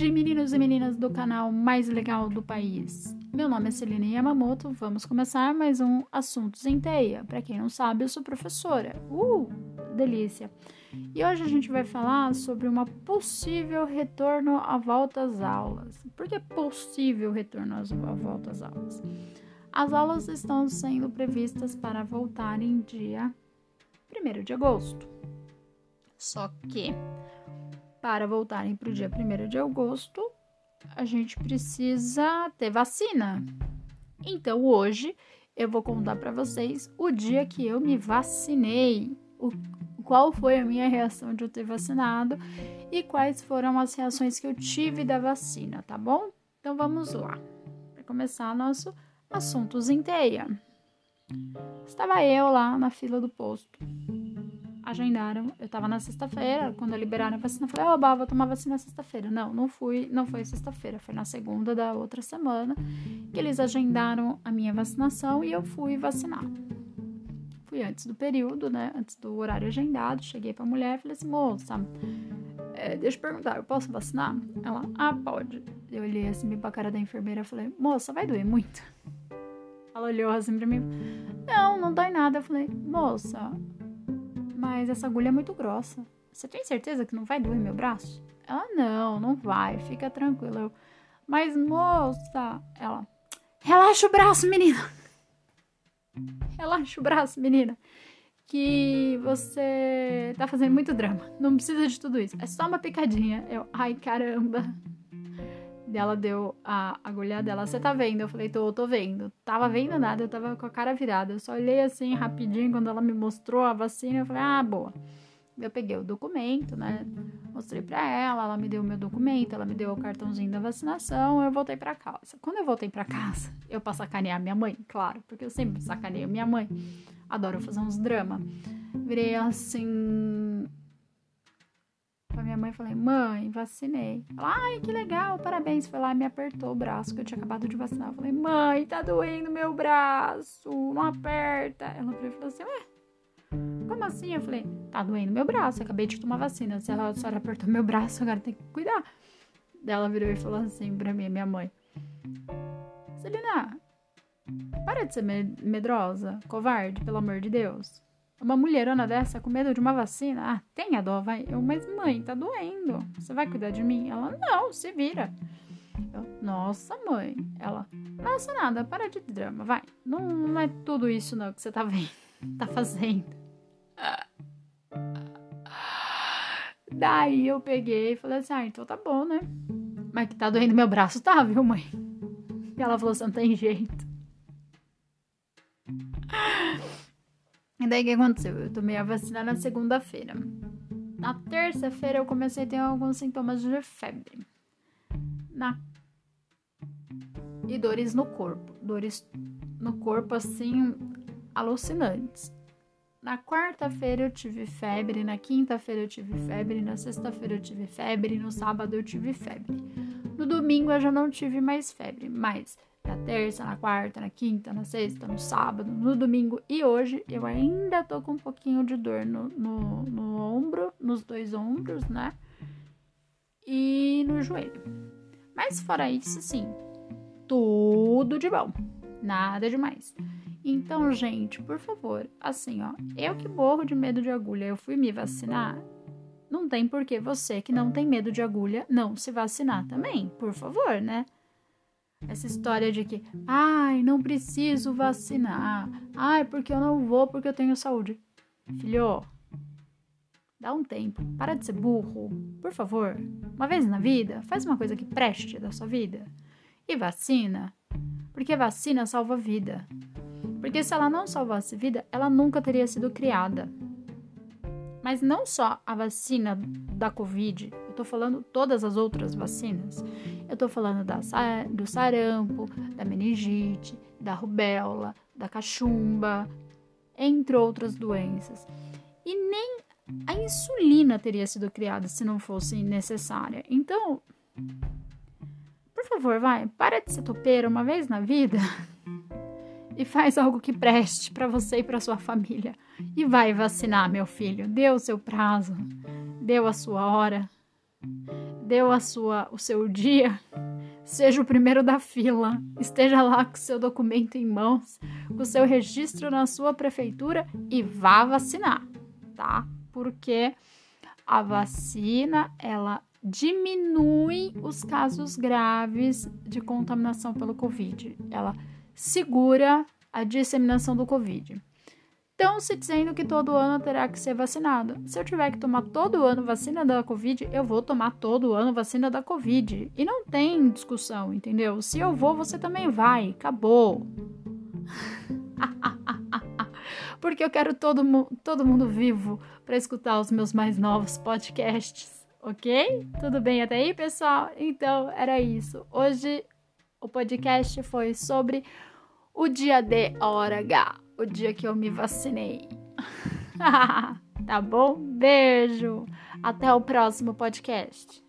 dia, meninos e meninas do canal mais legal do país. Meu nome é Celine Yamamoto. Vamos começar mais um Assuntos em Teia. Para quem não sabe, eu sou professora. Uh, delícia! E hoje a gente vai falar sobre uma possível retorno à volta às aulas. Por que possível retorno à volta às aulas? As aulas estão sendo previstas para voltar em dia 1 de agosto. Só que para voltarem para o dia 1 de agosto, a gente precisa ter vacina. Então hoje eu vou contar para vocês o dia que eu me vacinei, o, qual foi a minha reação de eu ter vacinado e quais foram as reações que eu tive da vacina, tá bom? Então vamos lá. Para começar nosso assuntos em teia. Estava eu lá na fila do posto agendaram. Eu tava na sexta-feira, quando liberaram a vacina, eu falei, oba, vou tomar vacina sexta-feira. Não, não fui, não foi sexta-feira, foi na segunda da outra semana que eles agendaram a minha vacinação e eu fui vacinar. Fui antes do período, né? Antes do horário agendado, cheguei pra mulher e falei assim, moça, é, deixa eu perguntar, eu posso vacinar? Ela, ah, pode. Eu olhei assim pra cara da enfermeira e falei, moça, vai doer muito? Ela olhou assim pra mim, não, não dói nada. Eu falei, moça, mas essa agulha é muito grossa. Você tem certeza que não vai doer meu braço? Ela, não, não vai, fica tranquila. Eu, mas moça, ela, relaxa o braço, menina. Relaxa o braço, menina. Que você tá fazendo muito drama. Não precisa de tudo isso. É só uma picadinha. Eu, ai caramba. Ela deu a agulha dela. Você tá vendo? Eu falei, tô, tô vendo. Tava vendo nada, eu tava com a cara virada. Eu só olhei assim rapidinho quando ela me mostrou a vacina. Eu falei, ah, boa. Eu peguei o documento, né? Mostrei pra ela, ela me deu o meu documento, ela me deu o cartãozinho da vacinação, eu voltei pra casa. Quando eu voltei pra casa, eu pra sacanear minha mãe, claro, porque eu sempre sacaneio minha mãe. Adoro fazer uns drama. Virei assim, mãe e falei, mãe, vacinei. Ela, ai, que legal, parabéns. Foi lá e me apertou o braço, que eu tinha acabado de vacinar. Eu falei, mãe, tá doendo meu braço, não aperta. Ela falou assim, ué, como assim? Eu falei, tá doendo meu braço, acabei de tomar vacina. Se a senhora apertou meu braço, agora tem que cuidar. Daí ela virou e falou assim pra mim, minha mãe, Celina, para de ser medrosa, covarde, pelo amor de Deus. Uma mulherona dessa com medo de uma vacina? Ah, tenha dó, vai. Eu, mas mãe, tá doendo. Você vai cuidar de mim? Ela, não, se vira. Eu, nossa, mãe. Ela, nossa, nada, para de drama, vai. Não, não é tudo isso não que você tá vendo, tá fazendo. Daí eu peguei e falei assim, ah, então tá bom, né? Mas que tá doendo meu braço, tá, viu, mãe? E ela falou assim, não tem jeito. E daí o que aconteceu? Eu tomei a vacina na segunda-feira. Na terça-feira eu comecei a ter alguns sintomas de febre. Na... E dores no corpo. Dores no corpo assim alucinantes. Na quarta-feira eu tive febre, na quinta-feira eu tive febre, na sexta-feira eu tive febre, no sábado eu tive febre. No domingo eu já não tive mais febre, mas na terça, na quarta, na quinta, na sexta, no sábado, no domingo e hoje eu ainda tô com um pouquinho de dor no, no, no ombro, nos dois ombros, né? E no joelho. Mas fora isso, sim, tudo de bom, nada demais. Então, gente, por favor, assim, ó, eu que morro de medo de agulha, eu fui me vacinar. Não tem por que você que não tem medo de agulha não se vacinar também, por favor, né? Essa história de que, ai, não preciso vacinar. Ai, porque eu não vou porque eu tenho saúde. Filho, dá um tempo. Para de ser burro, por favor. Uma vez na vida, faz uma coisa que preste da sua vida. E vacina, porque vacina salva vida. Porque se ela não salvasse vida, ela nunca teria sido criada. Mas não só a vacina da Covid, eu tô falando todas as outras vacinas. Eu tô falando da, do sarampo, da meningite, da rubéola, da cachumba, entre outras doenças. E nem a insulina teria sido criada se não fosse necessária. Então, por favor, vai, para de ser topeira uma vez na vida e faz algo que preste para você e para sua família. E vai vacinar, meu filho. Deu o seu prazo, deu a sua hora, deu a sua, o seu dia, seja o primeiro da fila, esteja lá com seu documento em mãos, com seu registro na sua prefeitura e vá vacinar, tá? Porque a vacina, ela diminui os casos graves de contaminação pelo Covid. Ela segura a disseminação do Covid. Estão se dizendo que todo ano terá que ser vacinado. Se eu tiver que tomar todo ano vacina da Covid, eu vou tomar todo ano vacina da Covid. E não tem discussão, entendeu? Se eu vou, você também vai. Acabou. Porque eu quero todo, mu todo mundo vivo para escutar os meus mais novos podcasts, ok? Tudo bem até aí, pessoal? Então, era isso. Hoje o podcast foi sobre o dia D, hora H o dia que eu me hum. vacinei. tá bom? Beijo! Até o próximo podcast.